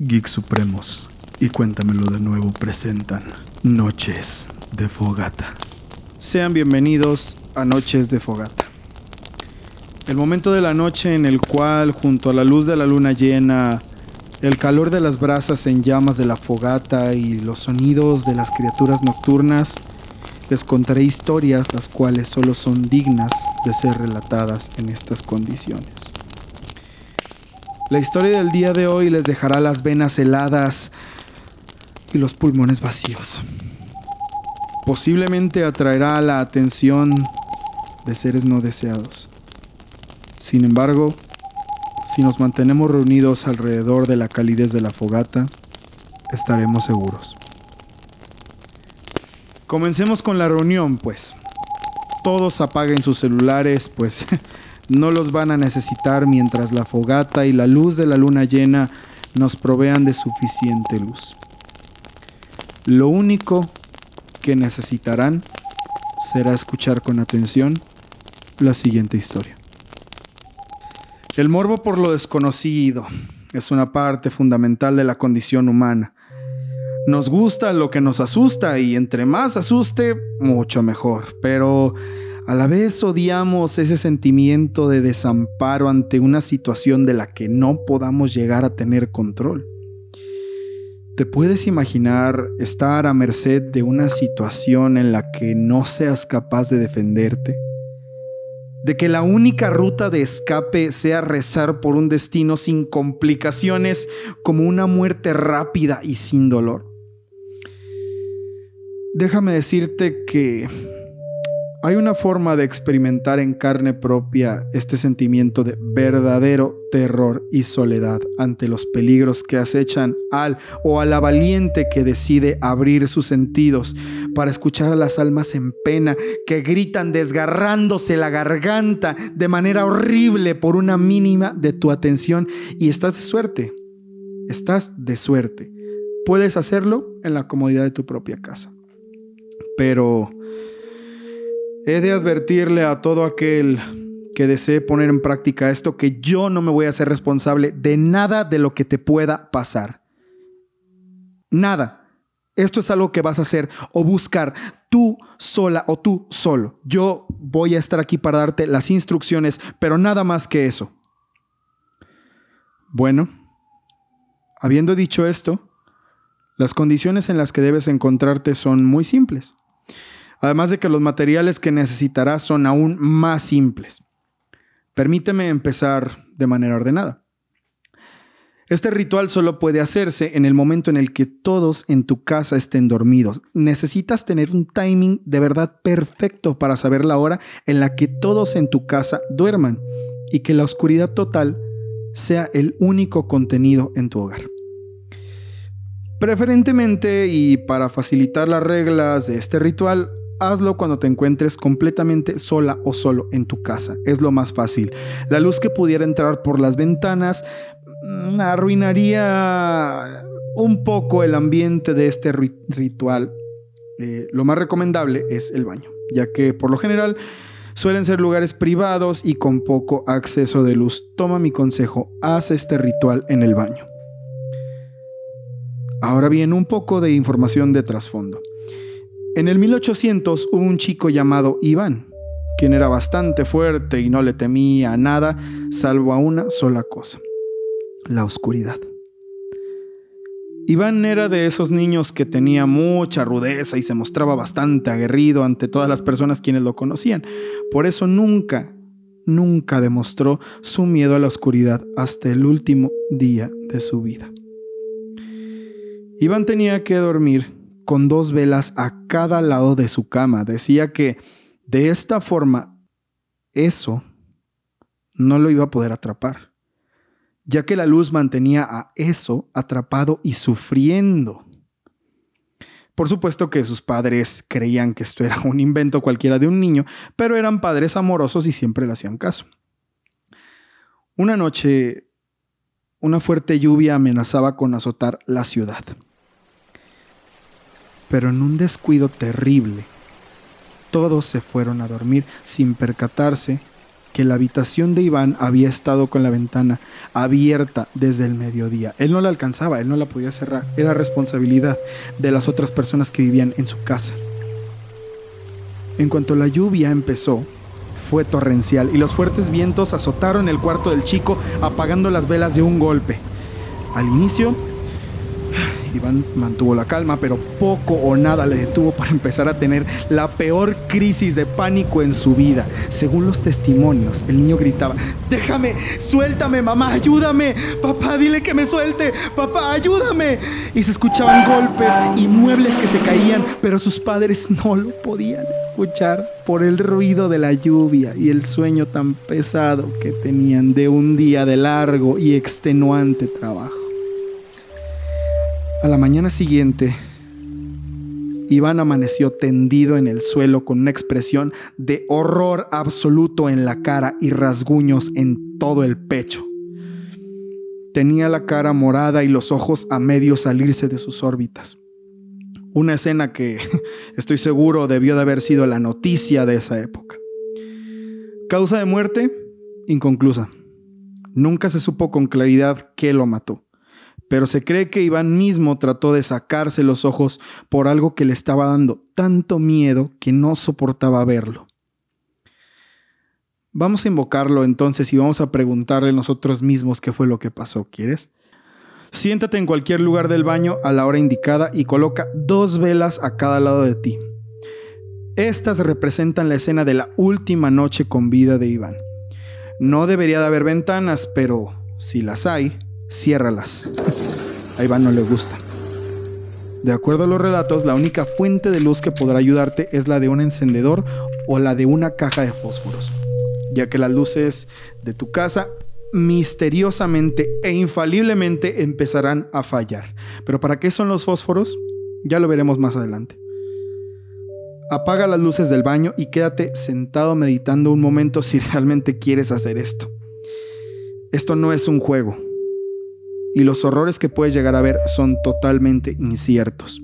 Geek Supremos y Cuéntamelo de nuevo presentan Noches de Fogata. Sean bienvenidos a Noches de Fogata. El momento de la noche en el cual, junto a la luz de la luna llena, el calor de las brasas en llamas de la fogata y los sonidos de las criaturas nocturnas, les contaré historias las cuales solo son dignas de ser relatadas en estas condiciones. La historia del día de hoy les dejará las venas heladas y los pulmones vacíos. Posiblemente atraerá la atención de seres no deseados. Sin embargo, si nos mantenemos reunidos alrededor de la calidez de la fogata, estaremos seguros. Comencemos con la reunión, pues. Todos apaguen sus celulares, pues no los van a necesitar mientras la fogata y la luz de la luna llena nos provean de suficiente luz. Lo único que necesitarán será escuchar con atención la siguiente historia. El morbo por lo desconocido es una parte fundamental de la condición humana. Nos gusta lo que nos asusta y entre más asuste, mucho mejor. Pero a la vez odiamos ese sentimiento de desamparo ante una situación de la que no podamos llegar a tener control. ¿Te puedes imaginar estar a merced de una situación en la que no seas capaz de defenderte? de que la única ruta de escape sea rezar por un destino sin complicaciones como una muerte rápida y sin dolor. Déjame decirte que hay una forma de experimentar en carne propia este sentimiento de verdadero terror y soledad ante los peligros que acechan al o a la valiente que decide abrir sus sentidos para escuchar a las almas en pena que gritan desgarrándose la garganta de manera horrible por una mínima de tu atención y estás de suerte. Estás de suerte. Puedes hacerlo en la comodidad de tu propia casa. Pero He de advertirle a todo aquel que desee poner en práctica esto que yo no me voy a hacer responsable de nada de lo que te pueda pasar. Nada. Esto es algo que vas a hacer o buscar tú sola o tú solo. Yo voy a estar aquí para darte las instrucciones, pero nada más que eso. Bueno, habiendo dicho esto, las condiciones en las que debes encontrarte son muy simples además de que los materiales que necesitarás son aún más simples. Permíteme empezar de manera ordenada. Este ritual solo puede hacerse en el momento en el que todos en tu casa estén dormidos. Necesitas tener un timing de verdad perfecto para saber la hora en la que todos en tu casa duerman y que la oscuridad total sea el único contenido en tu hogar. Preferentemente y para facilitar las reglas de este ritual, hazlo cuando te encuentres completamente sola o solo en tu casa. Es lo más fácil. La luz que pudiera entrar por las ventanas mm, arruinaría un poco el ambiente de este ritual. Eh, lo más recomendable es el baño, ya que por lo general suelen ser lugares privados y con poco acceso de luz. Toma mi consejo, haz este ritual en el baño. Ahora bien, un poco de información de trasfondo. En el 1800 hubo un chico llamado Iván, quien era bastante fuerte y no le temía a nada salvo a una sola cosa, la oscuridad. Iván era de esos niños que tenía mucha rudeza y se mostraba bastante aguerrido ante todas las personas quienes lo conocían. Por eso nunca, nunca demostró su miedo a la oscuridad hasta el último día de su vida. Iván tenía que dormir con dos velas a cada lado de su cama. Decía que de esta forma eso no lo iba a poder atrapar, ya que la luz mantenía a eso atrapado y sufriendo. Por supuesto que sus padres creían que esto era un invento cualquiera de un niño, pero eran padres amorosos y siempre le hacían caso. Una noche, una fuerte lluvia amenazaba con azotar la ciudad pero en un descuido terrible, todos se fueron a dormir sin percatarse que la habitación de Iván había estado con la ventana abierta desde el mediodía. Él no la alcanzaba, él no la podía cerrar. Era responsabilidad de las otras personas que vivían en su casa. En cuanto la lluvia empezó, fue torrencial y los fuertes vientos azotaron el cuarto del chico apagando las velas de un golpe. Al inicio Iván mantuvo la calma, pero poco o nada le detuvo para empezar a tener la peor crisis de pánico en su vida. Según los testimonios, el niño gritaba, déjame, suéltame, mamá, ayúdame, papá, dile que me suelte, papá, ayúdame. Y se escuchaban golpes y muebles que se caían, pero sus padres no lo podían escuchar por el ruido de la lluvia y el sueño tan pesado que tenían de un día de largo y extenuante trabajo. A la mañana siguiente, Iván amaneció tendido en el suelo con una expresión de horror absoluto en la cara y rasguños en todo el pecho. Tenía la cara morada y los ojos a medio salirse de sus órbitas. Una escena que estoy seguro debió de haber sido la noticia de esa época. Causa de muerte, inconclusa. Nunca se supo con claridad qué lo mató pero se cree que Iván mismo trató de sacarse los ojos por algo que le estaba dando tanto miedo que no soportaba verlo. Vamos a invocarlo entonces y vamos a preguntarle nosotros mismos qué fue lo que pasó, ¿quieres? Siéntate en cualquier lugar del baño a la hora indicada y coloca dos velas a cada lado de ti. Estas representan la escena de la última noche con vida de Iván. No debería de haber ventanas, pero si las hay, ciérralas. A Iván no le gusta. De acuerdo a los relatos, la única fuente de luz que podrá ayudarte es la de un encendedor o la de una caja de fósforos, ya que las luces de tu casa misteriosamente e infaliblemente empezarán a fallar. Pero ¿para qué son los fósforos? Ya lo veremos más adelante. Apaga las luces del baño y quédate sentado meditando un momento si realmente quieres hacer esto. Esto no es un juego, y los horrores que puedes llegar a ver son totalmente inciertos.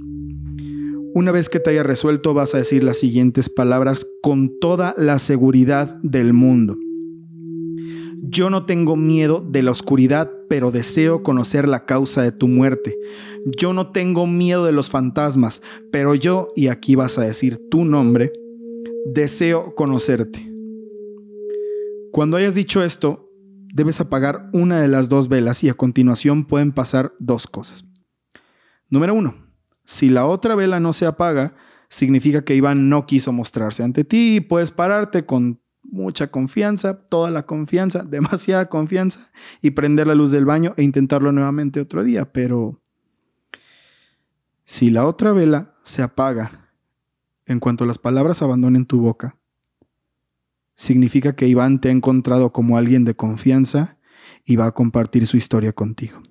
Una vez que te haya resuelto vas a decir las siguientes palabras con toda la seguridad del mundo. Yo no tengo miedo de la oscuridad, pero deseo conocer la causa de tu muerte. Yo no tengo miedo de los fantasmas, pero yo, y aquí vas a decir tu nombre, deseo conocerte. Cuando hayas dicho esto, debes apagar una de las dos velas y a continuación pueden pasar dos cosas. Número uno, si la otra vela no se apaga, significa que Iván no quiso mostrarse ante ti y puedes pararte con mucha confianza, toda la confianza, demasiada confianza y prender la luz del baño e intentarlo nuevamente otro día. Pero si la otra vela se apaga en cuanto las palabras abandonen tu boca, significa que Iván te ha encontrado como alguien de confianza y va a compartir su historia contigo.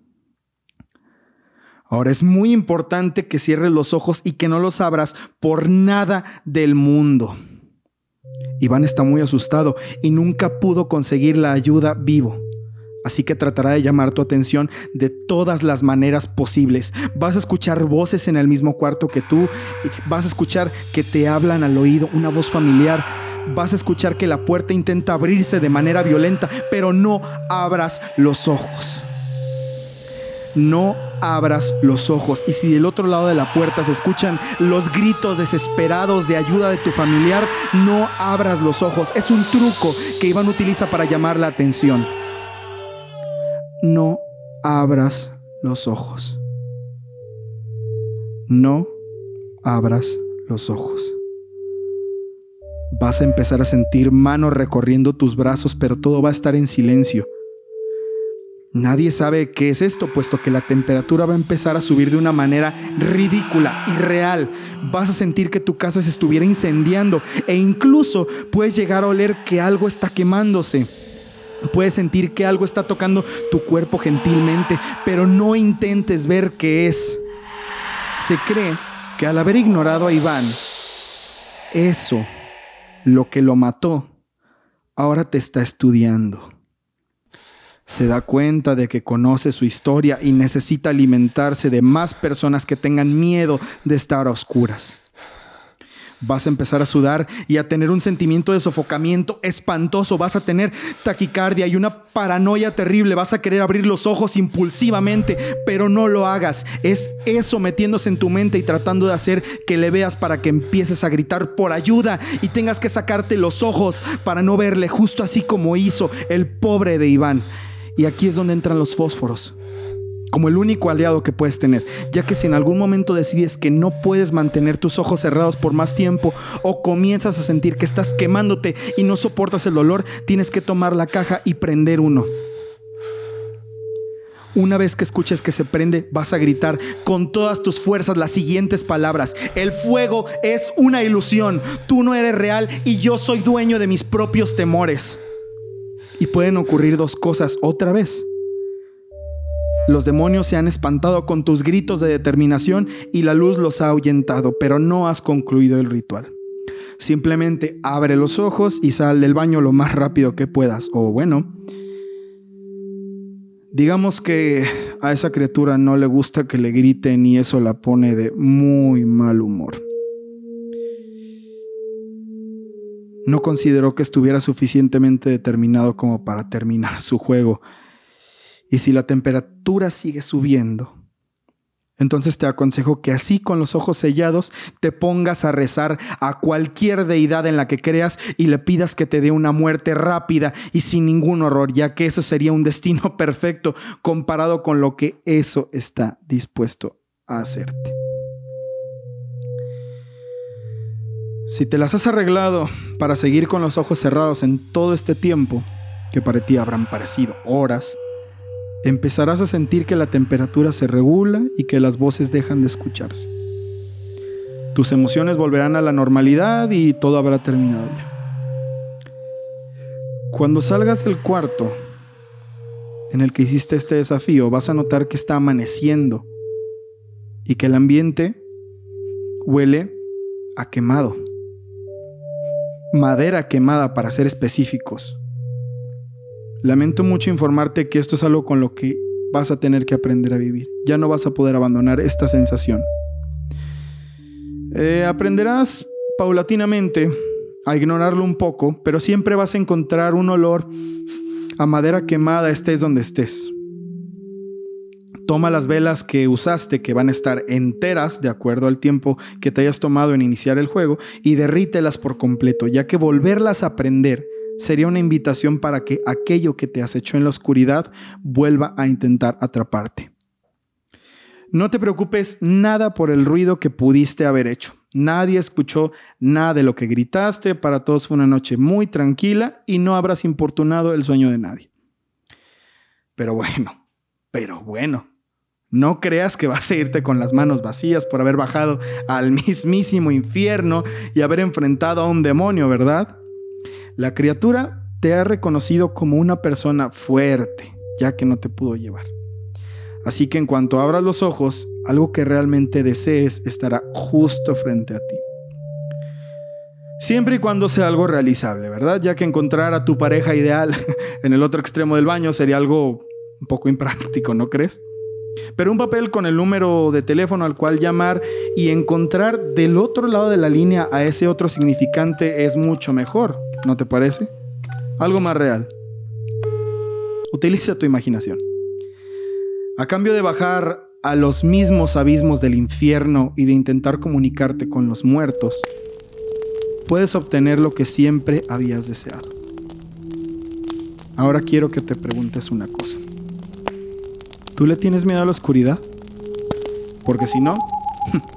Ahora es muy importante que cierres los ojos y que no los abras por nada del mundo. Iván está muy asustado y nunca pudo conseguir la ayuda vivo. Así que tratará de llamar tu atención de todas las maneras posibles. Vas a escuchar voces en el mismo cuarto que tú. Vas a escuchar que te hablan al oído una voz familiar vas a escuchar que la puerta intenta abrirse de manera violenta, pero no abras los ojos. No abras los ojos. Y si del otro lado de la puerta se escuchan los gritos desesperados de ayuda de tu familiar, no abras los ojos. Es un truco que Iván utiliza para llamar la atención. No abras los ojos. No abras los ojos. Vas a empezar a sentir manos recorriendo tus brazos, pero todo va a estar en silencio. Nadie sabe qué es esto, puesto que la temperatura va a empezar a subir de una manera ridícula, irreal. Vas a sentir que tu casa se estuviera incendiando e incluso puedes llegar a oler que algo está quemándose. Puedes sentir que algo está tocando tu cuerpo gentilmente, pero no intentes ver qué es. Se cree que al haber ignorado a Iván, eso lo que lo mató, ahora te está estudiando. Se da cuenta de que conoce su historia y necesita alimentarse de más personas que tengan miedo de estar a oscuras. Vas a empezar a sudar y a tener un sentimiento de sofocamiento espantoso. Vas a tener taquicardia y una paranoia terrible. Vas a querer abrir los ojos impulsivamente, pero no lo hagas. Es eso metiéndose en tu mente y tratando de hacer que le veas para que empieces a gritar por ayuda y tengas que sacarte los ojos para no verle, justo así como hizo el pobre de Iván. Y aquí es donde entran los fósforos como el único aliado que puedes tener, ya que si en algún momento decides que no puedes mantener tus ojos cerrados por más tiempo o comienzas a sentir que estás quemándote y no soportas el dolor, tienes que tomar la caja y prender uno. Una vez que escuches que se prende, vas a gritar con todas tus fuerzas las siguientes palabras. El fuego es una ilusión. Tú no eres real y yo soy dueño de mis propios temores. Y pueden ocurrir dos cosas otra vez. Los demonios se han espantado con tus gritos de determinación y la luz los ha ahuyentado, pero no has concluido el ritual. Simplemente abre los ojos y sal del baño lo más rápido que puedas. O bueno, digamos que a esa criatura no le gusta que le griten y eso la pone de muy mal humor. No consideró que estuviera suficientemente determinado como para terminar su juego y si la temperatura sigue subiendo, entonces te aconsejo que así con los ojos sellados te pongas a rezar a cualquier deidad en la que creas y le pidas que te dé una muerte rápida y sin ningún horror, ya que eso sería un destino perfecto comparado con lo que eso está dispuesto a hacerte. Si te las has arreglado para seguir con los ojos cerrados en todo este tiempo, que para ti habrán parecido horas, empezarás a sentir que la temperatura se regula y que las voces dejan de escucharse. Tus emociones volverán a la normalidad y todo habrá terminado ya. Cuando salgas del cuarto en el que hiciste este desafío, vas a notar que está amaneciendo y que el ambiente huele a quemado. Madera quemada para ser específicos. Lamento mucho informarte que esto es algo con lo que vas a tener que aprender a vivir. Ya no vas a poder abandonar esta sensación. Eh, aprenderás paulatinamente a ignorarlo un poco, pero siempre vas a encontrar un olor a madera quemada estés donde estés. Toma las velas que usaste, que van a estar enteras de acuerdo al tiempo que te hayas tomado en iniciar el juego, y derrítelas por completo, ya que volverlas a prender sería una invitación para que aquello que te acechó en la oscuridad vuelva a intentar atraparte. No te preocupes nada por el ruido que pudiste haber hecho. Nadie escuchó nada de lo que gritaste, para todos fue una noche muy tranquila y no habrás importunado el sueño de nadie. Pero bueno, pero bueno, no creas que vas a irte con las manos vacías por haber bajado al mismísimo infierno y haber enfrentado a un demonio, ¿verdad? La criatura te ha reconocido como una persona fuerte, ya que no te pudo llevar. Así que en cuanto abras los ojos, algo que realmente desees estará justo frente a ti. Siempre y cuando sea algo realizable, ¿verdad? Ya que encontrar a tu pareja ideal en el otro extremo del baño sería algo un poco impráctico, ¿no crees? Pero un papel con el número de teléfono al cual llamar y encontrar del otro lado de la línea a ese otro significante es mucho mejor, ¿no te parece? Algo más real. Utiliza tu imaginación. A cambio de bajar a los mismos abismos del infierno y de intentar comunicarte con los muertos, puedes obtener lo que siempre habías deseado. Ahora quiero que te preguntes una cosa. ¿Tú le tienes miedo a la oscuridad? Porque si no,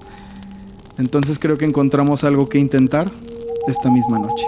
entonces creo que encontramos algo que intentar esta misma noche.